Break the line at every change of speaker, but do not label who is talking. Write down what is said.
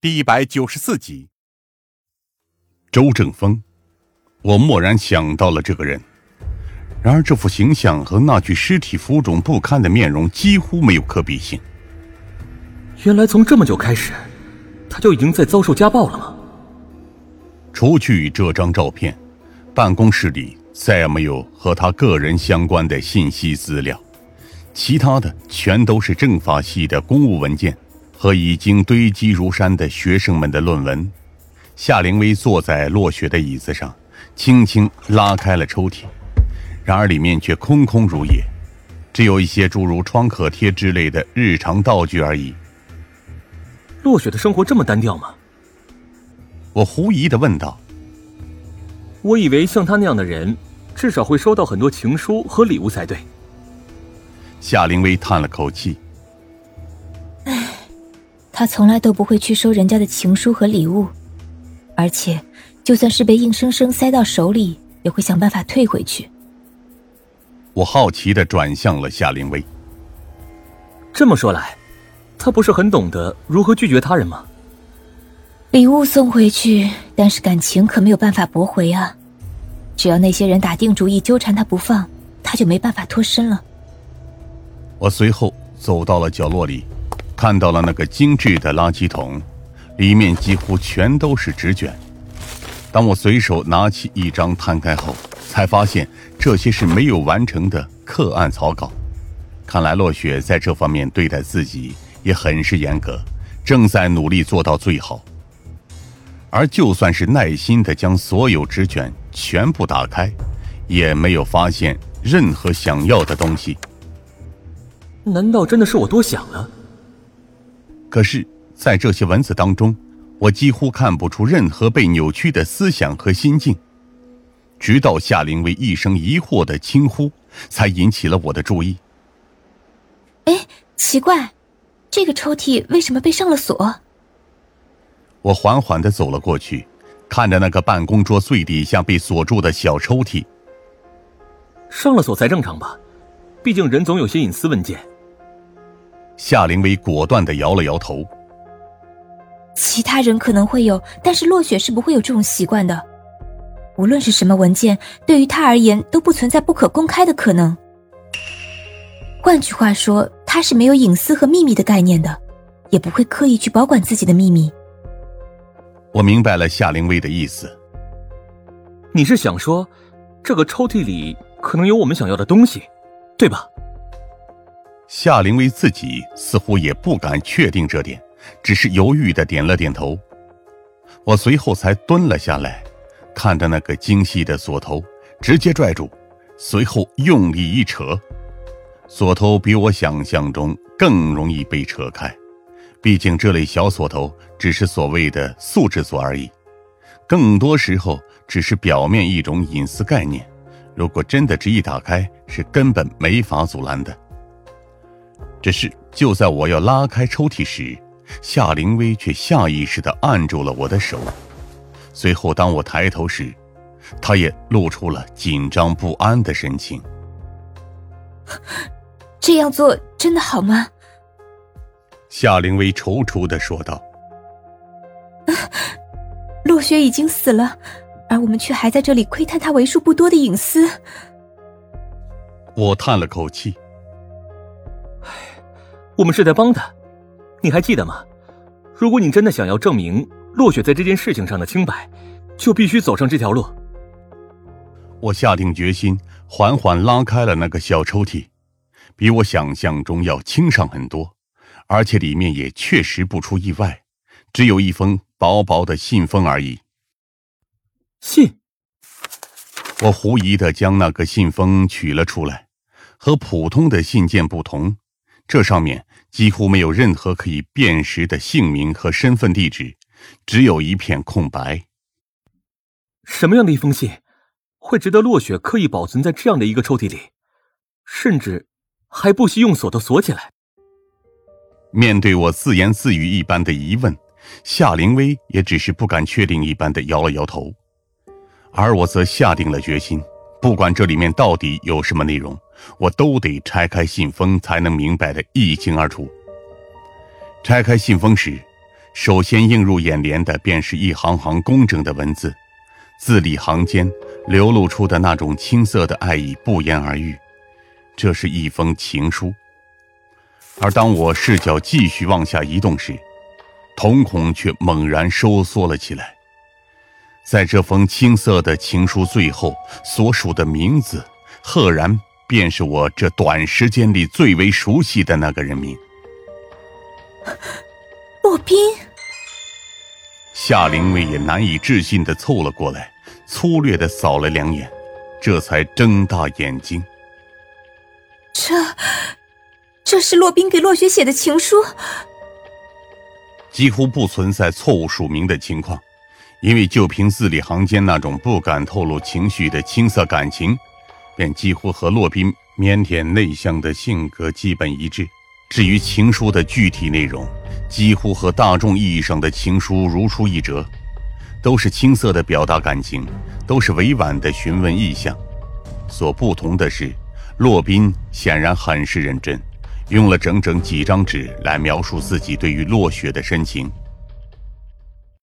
第一百九十四集，
周正峰，我蓦然想到了这个人。然而，这副形象和那具尸体浮肿不堪的面容几乎没有可比性。
原来，从这么久开始，他就已经在遭受家暴了吗？
除去这张照片，办公室里再也没有和他个人相关的信息资料，其他的全都是政法系的公务文件。和已经堆积如山的学生们的论文，夏灵薇坐在落雪的椅子上，轻轻拉开了抽屉，然而里面却空空如也，只有一些诸如创可贴之类的日常道具而已。
落雪的生活这么单调吗？
我狐疑的问道。
我以为像他那样的人，至少会收到很多情书和礼物才对。
夏灵薇叹了口气。
他从来都不会去收人家的情书和礼物，而且，就算是被硬生生塞到手里，也会想办法退回去。
我好奇的转向了夏灵薇。
这么说来，他不是很懂得如何拒绝他人吗？
礼物送回去，但是感情可没有办法驳回啊！只要那些人打定主意纠缠他不放，他就没办法脱身了。
我随后走到了角落里。看到了那个精致的垃圾桶，里面几乎全都是纸卷。当我随手拿起一张摊开后，才发现这些是没有完成的课案草稿。看来落雪在这方面对待自己也很是严格，正在努力做到最好。而就算是耐心的将所有纸卷全部打开，也没有发现任何想要的东西。
难道真的是我多想了？
可是，在这些文字当中，我几乎看不出任何被扭曲的思想和心境。直到夏灵薇一声疑惑的轻呼，才引起了我的注意。
哎，奇怪，这个抽屉为什么被上了锁？
我缓缓的走了过去，看着那个办公桌最底下被锁住的小抽屉。
上了锁才正常吧？毕竟人总有些隐私文件。
夏灵薇果断的摇了摇头。
其他人可能会有，但是落雪是不会有这种习惯的。无论是什么文件，对于他而言都不存在不可公开的可能。换句话说，他是没有隐私和秘密的概念的，也不会刻意去保管自己的秘密。
我明白了夏灵薇的意思。
你是想说，这个抽屉里可能有我们想要的东西，对吧？
夏灵薇自己似乎也不敢确定这点，只是犹豫的点了点头。我随后才蹲了下来，看着那个精细的锁头，直接拽住，随后用力一扯，锁头比我想象中更容易被扯开。毕竟这类小锁头只是所谓的素质锁而已，更多时候只是表面一种隐私概念。如果真的执意打开，是根本没法阻拦的。只是就在我要拉开抽屉时，夏灵薇却下意识地按住了我的手。随后，当我抬头时，她也露出了紧张不安的神情。
这样做真的好吗？
夏灵薇踌躇的说道：“
陆雪已经死了，而我们却还在这里窥探他为数不多的隐私。”
我叹了口气。
我们是在帮他，你还记得吗？如果你真的想要证明落雪在这件事情上的清白，就必须走上这条路。
我下定决心，缓缓拉开了那个小抽屉，比我想象中要轻上很多，而且里面也确实不出意外，只有一封薄薄的信封而已。
信。
我狐疑的将那个信封取了出来，和普通的信件不同。这上面几乎没有任何可以辨识的姓名和身份地址，只有一片空白。
什么样的一封信，会值得落雪刻意保存在这样的一个抽屉里，甚至还不惜用锁头锁起来？
面对我自言自语一般的疑问，夏灵薇也只是不敢确定一般的摇了摇头，而我则下定了决心。不管这里面到底有什么内容，我都得拆开信封才能明白的一清二楚。拆开信封时，首先映入眼帘的便是一行行工整的文字，字里行间流露出的那种青涩的爱意不言而喻。这是一封情书。而当我视角继续往下移动时，瞳孔却猛然收缩了起来。在这封青涩的情书最后所署的名字，赫然便是我这短时间里最为熟悉的那个人名——
洛宾。
夏灵薇也难以置信的凑了过来，粗略的扫了两眼，这才睁大眼睛。
这，这是洛宾给洛雪写的情书。
几乎不存在错误署名的情况。因为就凭字里行间那种不敢透露情绪的青涩感情，便几乎和洛宾腼腆内向的性格基本一致。至于情书的具体内容，几乎和大众意义上的情书如出一辙，都是青涩的表达感情，都是委婉的询问意向。所不同的是，洛宾显然很是认真，用了整整几张纸来描述自己对于落雪的深情。